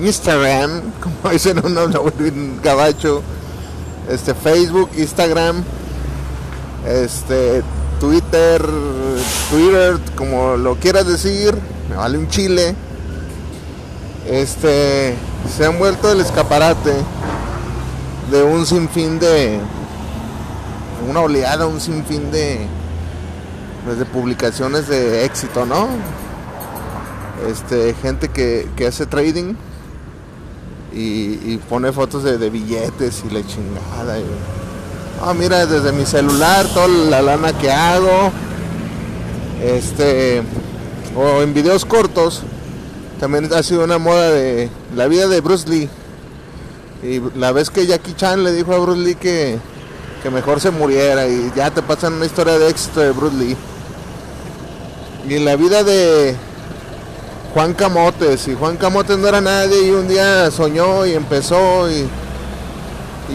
Instagram, como dicen unos en gabacho, este Facebook, Instagram, este Twitter, Twitter, como lo quieras decir, me vale un chile. Este se han vuelto el escaparate de un sinfín de una oleada, un sinfín de pues, de publicaciones de éxito, ¿no? Este, gente que, que hace trading y, pone fotos de, billetes y la chingada. ah, mira, desde mi celular, toda la lana que hago. Este, o en videos cortos, también ha sido una moda de la vida de Bruce Lee. Y la vez que Jackie Chan le dijo a Bruce Lee que, que mejor se muriera y ya te pasan una historia de éxito de Bruce Lee. Y la vida de, Juan Camotes y Juan Camotes no era nadie y un día soñó y empezó y,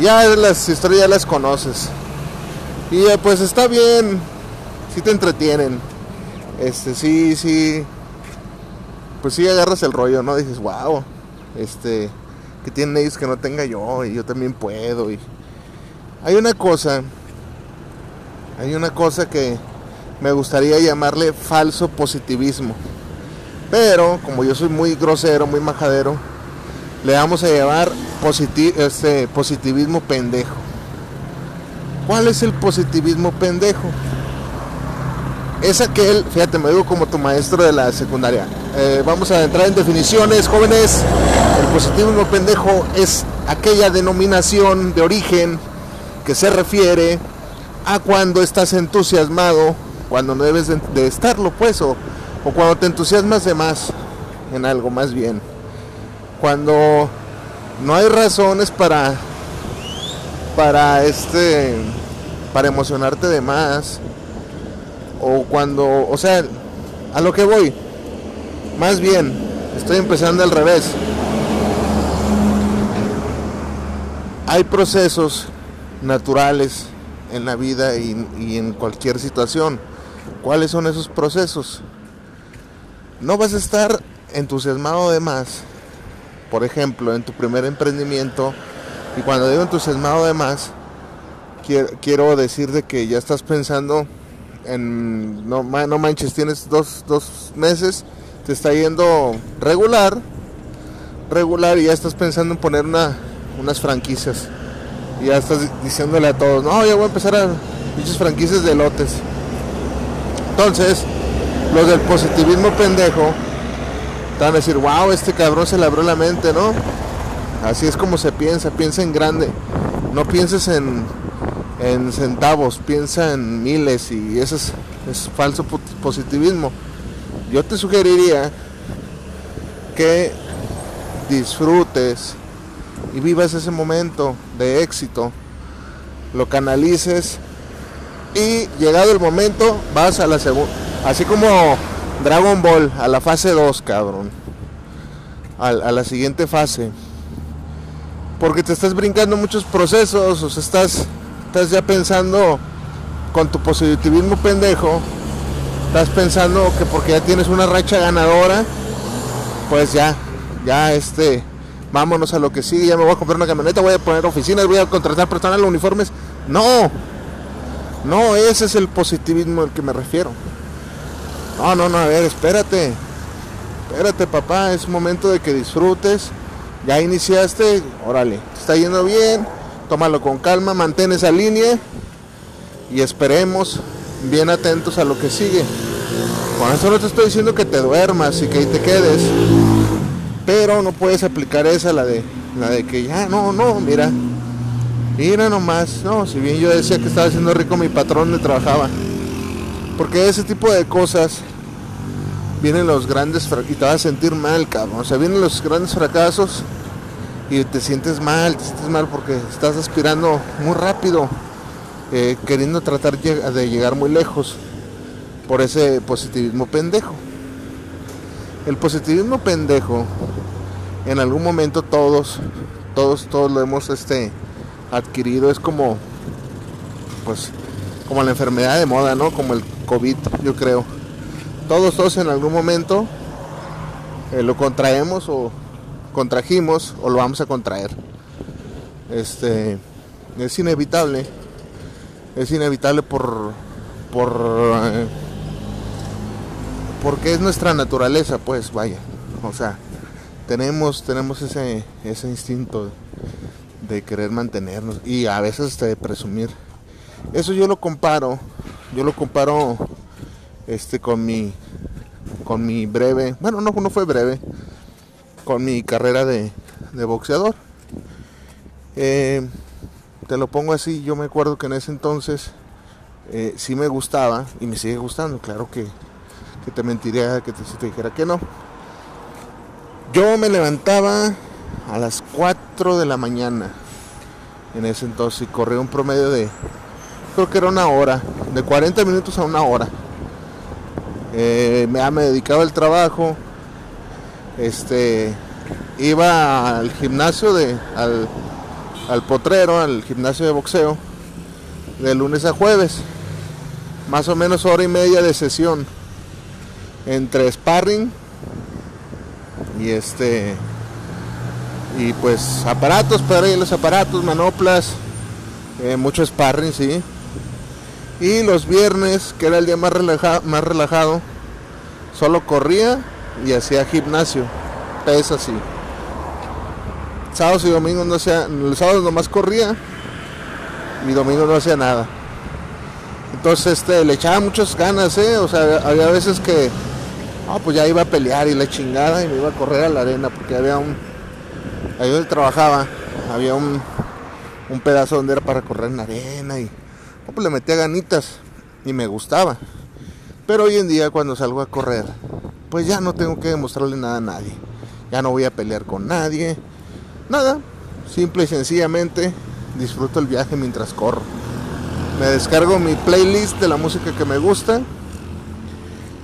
ya las historias ya las conoces. Y pues está bien, si te entretienen. Este, sí, sí. Pues sí agarras el rollo, ¿no? Dices, wow, este, que tienen ellos que no tenga yo y yo también puedo. Y hay una cosa, hay una cosa que me gustaría llamarle falso positivismo. Pero como yo soy muy grosero, muy majadero, le vamos a llevar este, positivismo pendejo. ¿Cuál es el positivismo pendejo? Es aquel, fíjate, me digo como tu maestro de la secundaria. Eh, vamos a entrar en definiciones, jóvenes. El positivismo pendejo es aquella denominación de origen que se refiere a cuando estás entusiasmado, cuando no debes de, estarlo, pues, o o cuando te entusiasmas de más en algo más bien. Cuando no hay razones para para este para emocionarte de más o cuando, o sea, a lo que voy. Más bien, estoy empezando al revés. Hay procesos naturales en la vida y, y en cualquier situación. ¿Cuáles son esos procesos? No vas a estar entusiasmado de más, por ejemplo, en tu primer emprendimiento, y cuando digo entusiasmado de más, quiero, decir de que ya estás pensando en, no, manches, tienes dos, meses, te está yendo regular, regular, y ya estás pensando en poner una, unas franquicias. Y ya estás diciéndole a todos, no, ya voy a empezar a dichas franquicias de lotes. Entonces, los del positivismo pendejo te van a decir, wow, este cabrón se le abrió la mente, ¿no? Así es como se piensa, piensa en grande. No pienses en, en centavos, piensa en miles y eso es, es falso positivismo. Yo te sugeriría que disfrutes y vivas ese momento de éxito, lo canalices y llegado el momento vas a la segunda Así como Dragon Ball a la fase 2, cabrón. A, la siguiente fase. Porque te estás brincando muchos procesos, o sea, estás, estás ya pensando con tu positivismo pendejo, estás pensando que porque ya tienes una racha ganadora, pues ya, ya este, vámonos a lo que sigue, ya me voy a comprar una camioneta, voy a poner oficinas, voy a contratar personal, uniformes. No, no, ese es el positivismo al que me refiero. No, no, no, a ver, espérate. Espérate, papá, es momento de que disfrutes. Ya iniciaste, órale, está yendo bien. Tómalo con calma, mantén esa línea y esperemos bien atentos a lo que sigue. Con eso no te estoy diciendo que te duermas y que ahí te quedes. Pero no puedes aplicar esa, la de, la de que ya, no, no, mira. Mira nomás, no, si bien yo decía que estaba haciendo rico mi patrón donde trabajaba. Porque ese tipo de cosas vienen los grandes y te vas a sentir mal, cabrón. O sea, vienen los grandes fracasos y te sientes mal, te sientes mal porque estás aspirando muy rápido, eh, queriendo tratar de llegar muy lejos por ese positivismo pendejo. El positivismo pendejo, en algún momento todos, todos, todos lo hemos este, adquirido, es como, pues, como la enfermedad de moda, ¿no? Como el COVID, yo creo. Todos, todos en algún momento eh, lo contraemos o contrajimos o lo vamos a contraer. Este, es inevitable, es inevitable por, por eh, porque es nuestra naturaleza, pues vaya. O sea, tenemos, tenemos ese, ese instinto de querer mantenernos y a veces de presumir. Eso yo lo comparo, yo lo comparo este con mi con mi breve, bueno no, no fue breve, con mi carrera de, boxeador. Eh, te lo pongo así, yo me acuerdo que en ese entonces eh, sí me gustaba y me sigue gustando, claro que que te mentiría que te, si te dijera que no. Yo me levantaba a las 4 de la mañana en ese entonces y corría un promedio de, creo que era una hora, de 40 minutos a una hora. Eh, me, dedicaba al trabajo, este, iba al gimnasio de, al, al potrero, al gimnasio de boxeo, de lunes a jueves, más o menos hora y media de sesión entre sparring y este y pues aparatos para ir los aparatos manoplas eh, mucho sparring sí y los viernes que era el día más relajado más relajado solo corría y hacía gimnasio pesa así sábados y domingos no hacía los sábados nomás corría y domingo no hacía nada entonces este le echaba muchas ganas eh o sea había veces que no, pues ya iba a pelear y la chingada y me iba a correr a la arena porque había un. Ahí donde trabajaba, había un, un pedazo donde era para correr en la arena y. pues le metía ganitas y me gustaba. Pero hoy en día cuando salgo a correr, pues ya no tengo que demostrarle nada a nadie. Ya no voy a pelear con nadie. Nada. Simple y sencillamente disfruto el viaje mientras corro. Me descargo mi playlist de la música que me gusta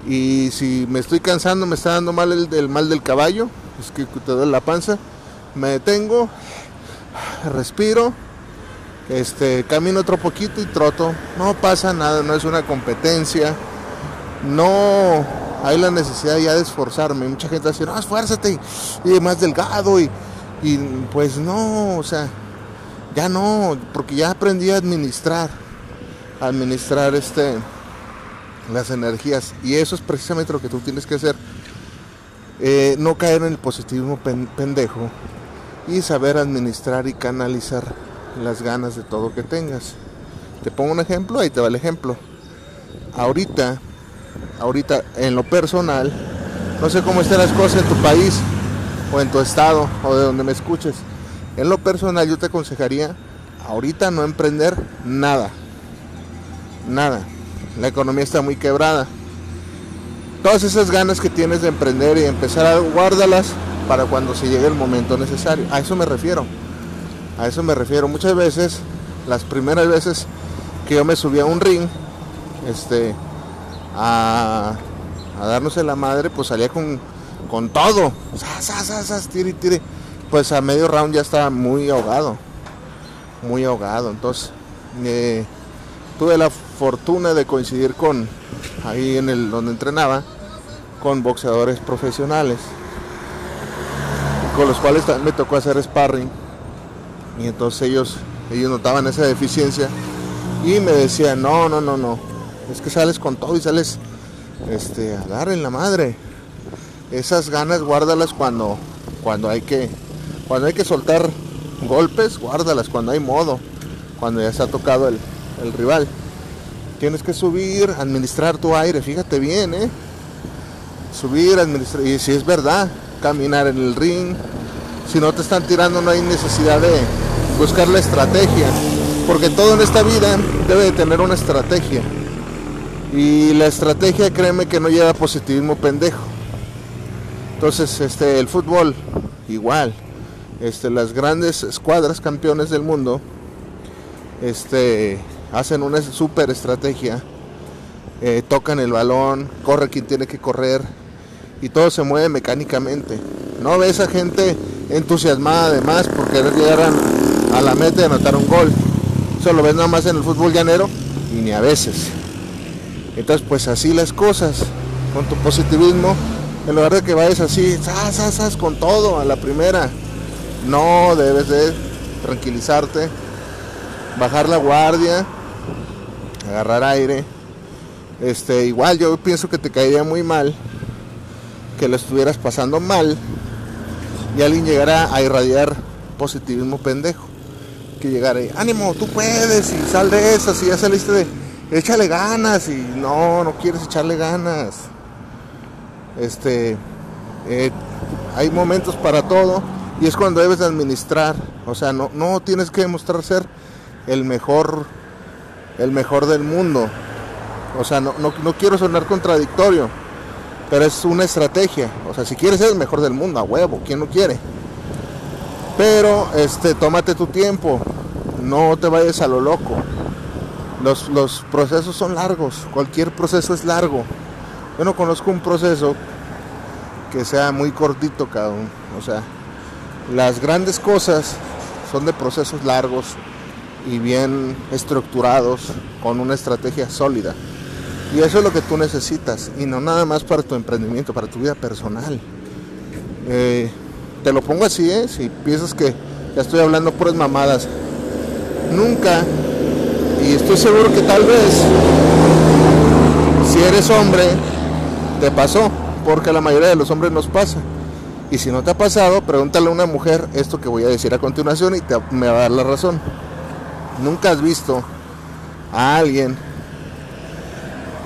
y si me estoy cansando, me está dando mal el, mal del caballo, es que te duele la panza, me detengo, respiro, este, camino otro poquito y troto. No pasa nada, no es una competencia. No hay la necesidad ya de esforzarme. Mucha gente dice, no, esfuérzate y, más delgado y, y pues no, o sea, ya no, porque ya aprendí a administrar, administrar este las energías. Y eso es precisamente lo que tú tienes que hacer. Eh, no caer en el positivismo pendejo y saber administrar y canalizar las ganas de todo que tengas. Te pongo un ejemplo, ahí te va el ejemplo. Ahorita, ahorita en lo personal, no sé cómo están las cosas en tu país o en tu estado o de donde me escuches. En lo personal yo te aconsejaría ahorita no emprender nada. Nada la economía está muy quebrada. Todas esas ganas que tienes de emprender y empezar a guárdalas para cuando se llegue el momento necesario. A eso me refiero. A eso me refiero. Muchas veces, las primeras veces que yo me subí a un ring, este, a, a darnos en la madre, pues salía con, con todo. tire, tire. Pues a medio round ya estaba muy ahogado. Muy ahogado. Entonces, eh, tuve la fortuna de coincidir con, ahí en el donde entrenaba, con boxeadores profesionales, con los cuales también me tocó hacer sparring. Y entonces ellos, ellos notaban esa deficiencia y me decían, no, no, no, no, es que sales con todo y sales este, a dar en la madre. Esas ganas guárdalas cuando, cuando hay que, cuando hay que soltar golpes, guárdalas cuando hay modo, cuando ya se ha tocado el, el rival. Tienes que subir, administrar tu aire, fíjate bien, ¿eh? Subir, administrar, y si es verdad, caminar en el ring. Si no te están tirando no hay necesidad de buscar la estrategia, porque todo en esta vida debe de tener una estrategia. Y la estrategia, créeme que no lleva positivismo pendejo. Entonces, este, el fútbol, igual. Este, las grandes escuadras campeones del mundo, este, hacen una super estrategia. Eh, tocan el balón, corre quien tiene que correr y todo se mueve mecánicamente. No ves a gente entusiasmada además por querer llegar a, a la meta y anotar un gol. Eso lo ves nada más en el fútbol llanero y ni a veces. Entonces, pues así las cosas, con tu positivismo, en lugar de que vayas así, sas, con todo a la primera, no debes de tranquilizarte, bajar la guardia, agarrar aire. Este, igual yo pienso que te caería muy mal que lo estuvieras pasando mal y alguien llegara a irradiar positivismo pendejo. Que llegara y, ánimo, tú puedes y sal de esas y ya saliste de échale ganas y no, no quieres echarle ganas. Este, eh, hay momentos para todo y es cuando debes de administrar. O sea, no, no tienes que demostrar ser el mejor, el mejor del mundo. O sea, no, no, no quiero sonar contradictorio, pero es una estrategia. O sea, si quieres ser el mejor del mundo, a huevo, ¿quién no quiere? Pero, este, tómate tu tiempo, no te vayas a lo loco. Los, los, procesos son largos, cualquier proceso es largo. Yo no conozco un proceso que sea muy cortito cada uno. O sea, las grandes cosas son de procesos largos y bien estructurados con una estrategia sólida. Y eso es lo que tú necesitas y no nada más para tu emprendimiento, para tu vida personal. Eh, te lo pongo así, ¿eh? si piensas que ya estoy hablando puras mamadas. Nunca y estoy seguro que tal vez, si eres hombre, te pasó, porque a la mayoría de los hombres nos pasa. Y si no te ha pasado, pregúntale a una mujer esto que voy a decir a continuación y te, me va a dar la razón. Nunca has visto a alguien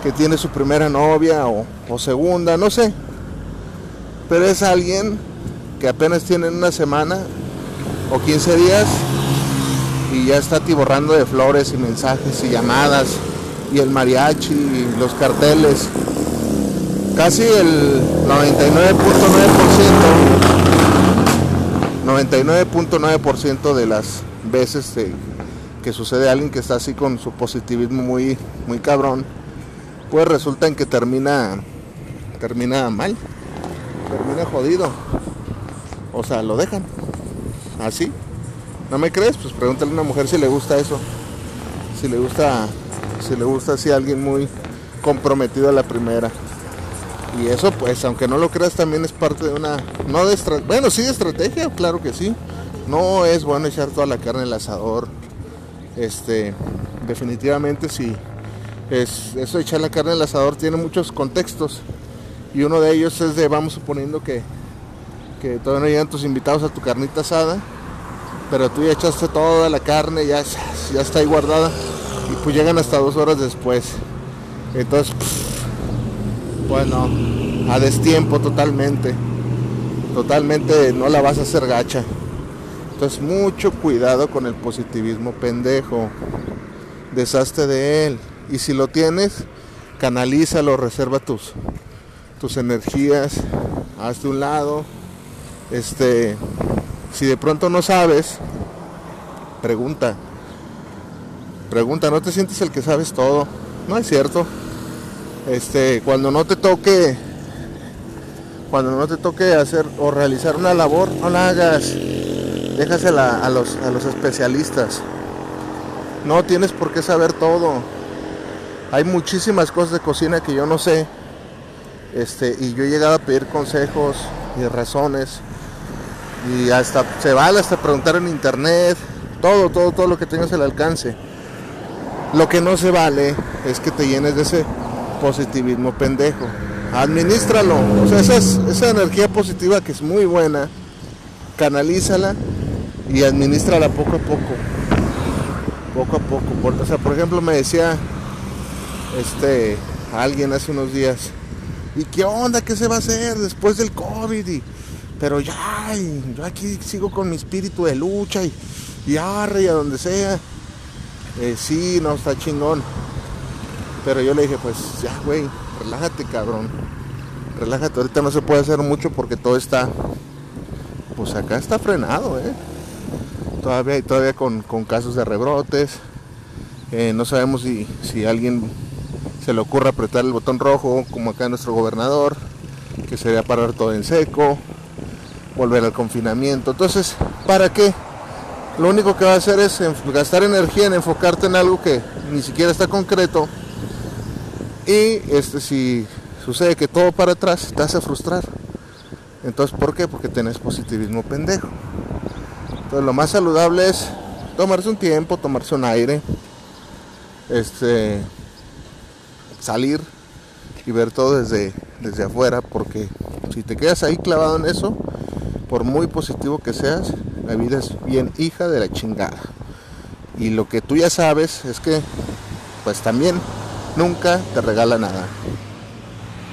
que tiene su primera novia o, o segunda, no sé. Pero es alguien que apenas tiene una semana o 15 días y ya está tiborrando de flores y mensajes y llamadas y el mariachi y los carteles. Casi el 99.9% 99.9% de las veces que sucede a alguien que está así con su positivismo muy muy cabrón, pues resulta en que termina termina mal, termina jodido. O sea, lo dejan así ¿No me crees? Pues pregúntale a una mujer si le gusta eso. Si le gusta, si le gusta así a alguien muy comprometido a la primera. Y eso pues, aunque no lo creas, también es parte de una, no de bueno, sí de estrategia, claro que sí. No es bueno echar toda la carne en el asador. Este, definitivamente sí. Es, eso de echar la carne en el asador tiene muchos contextos. Y uno de ellos es de, vamos suponiendo que, que todavía no llegan tus invitados a tu carnita asada pero tú ya echaste toda la carne, ya, ya está ahí guardada y pues llegan hasta dos horas después. Entonces, bueno, a destiempo totalmente. Totalmente no la vas a hacer gacha. Entonces, mucho cuidado con el positivismo pendejo. Deshazte de él. Y si lo tienes, canalízalo, reserva tus, tus energías, hazte un lado. Este, si de pronto no sabes, pregunta. Pregunta, no te sientes el que sabes todo. No es cierto. Este, cuando no te toque cuando no te toque hacer o realizar una labor, no la hagas. Déjasela a los, a los especialistas. No tienes por qué saber todo. Hay muchísimas cosas de cocina que yo no sé. Este, y yo he llegado a pedir consejos y razones y hasta se vale hasta preguntar en internet, todo, todo, todo lo que tengas al alcance. Lo que no se vale es que te llenes de ese positivismo pendejo. Administralo, o sea, esa, esa energía positiva que es muy buena, canalízala y administrala poco a poco. Poco a poco. o sea, por ejemplo, me decía este, alguien hace unos días. ¿Y qué onda? ¿Qué se va a hacer después del COVID? Y, pero ya, yo aquí sigo con mi espíritu de lucha y, y arre y a donde sea. Eh, sí, no, está chingón. Pero yo le dije, pues ya, güey, relájate, cabrón. Relájate, ahorita no se puede hacer mucho porque todo está, pues acá está frenado, ¿eh? Todavía, todavía con, con casos de rebrotes. Eh, no sabemos si, si alguien se le ocurre apretar el botón rojo, como acá nuestro gobernador, que sería parar todo en seco, volver al confinamiento. Entonces, ¿para qué? Lo único que va a hacer es gastar energía en enfocarte en algo que ni siquiera está concreto. Y este, si sucede que todo para atrás, te hace frustrar. Entonces, ¿por qué? Porque tenés positivismo pendejo. Entonces, lo más saludable es tomarse un tiempo, tomarse un aire, este, salir y ver todo desde, desde afuera, porque si te quedas ahí clavado en eso, por muy positivo que seas, la vida es bien hija de la chingada. Y lo que tú ya sabes es que, pues también, nunca te regala nada.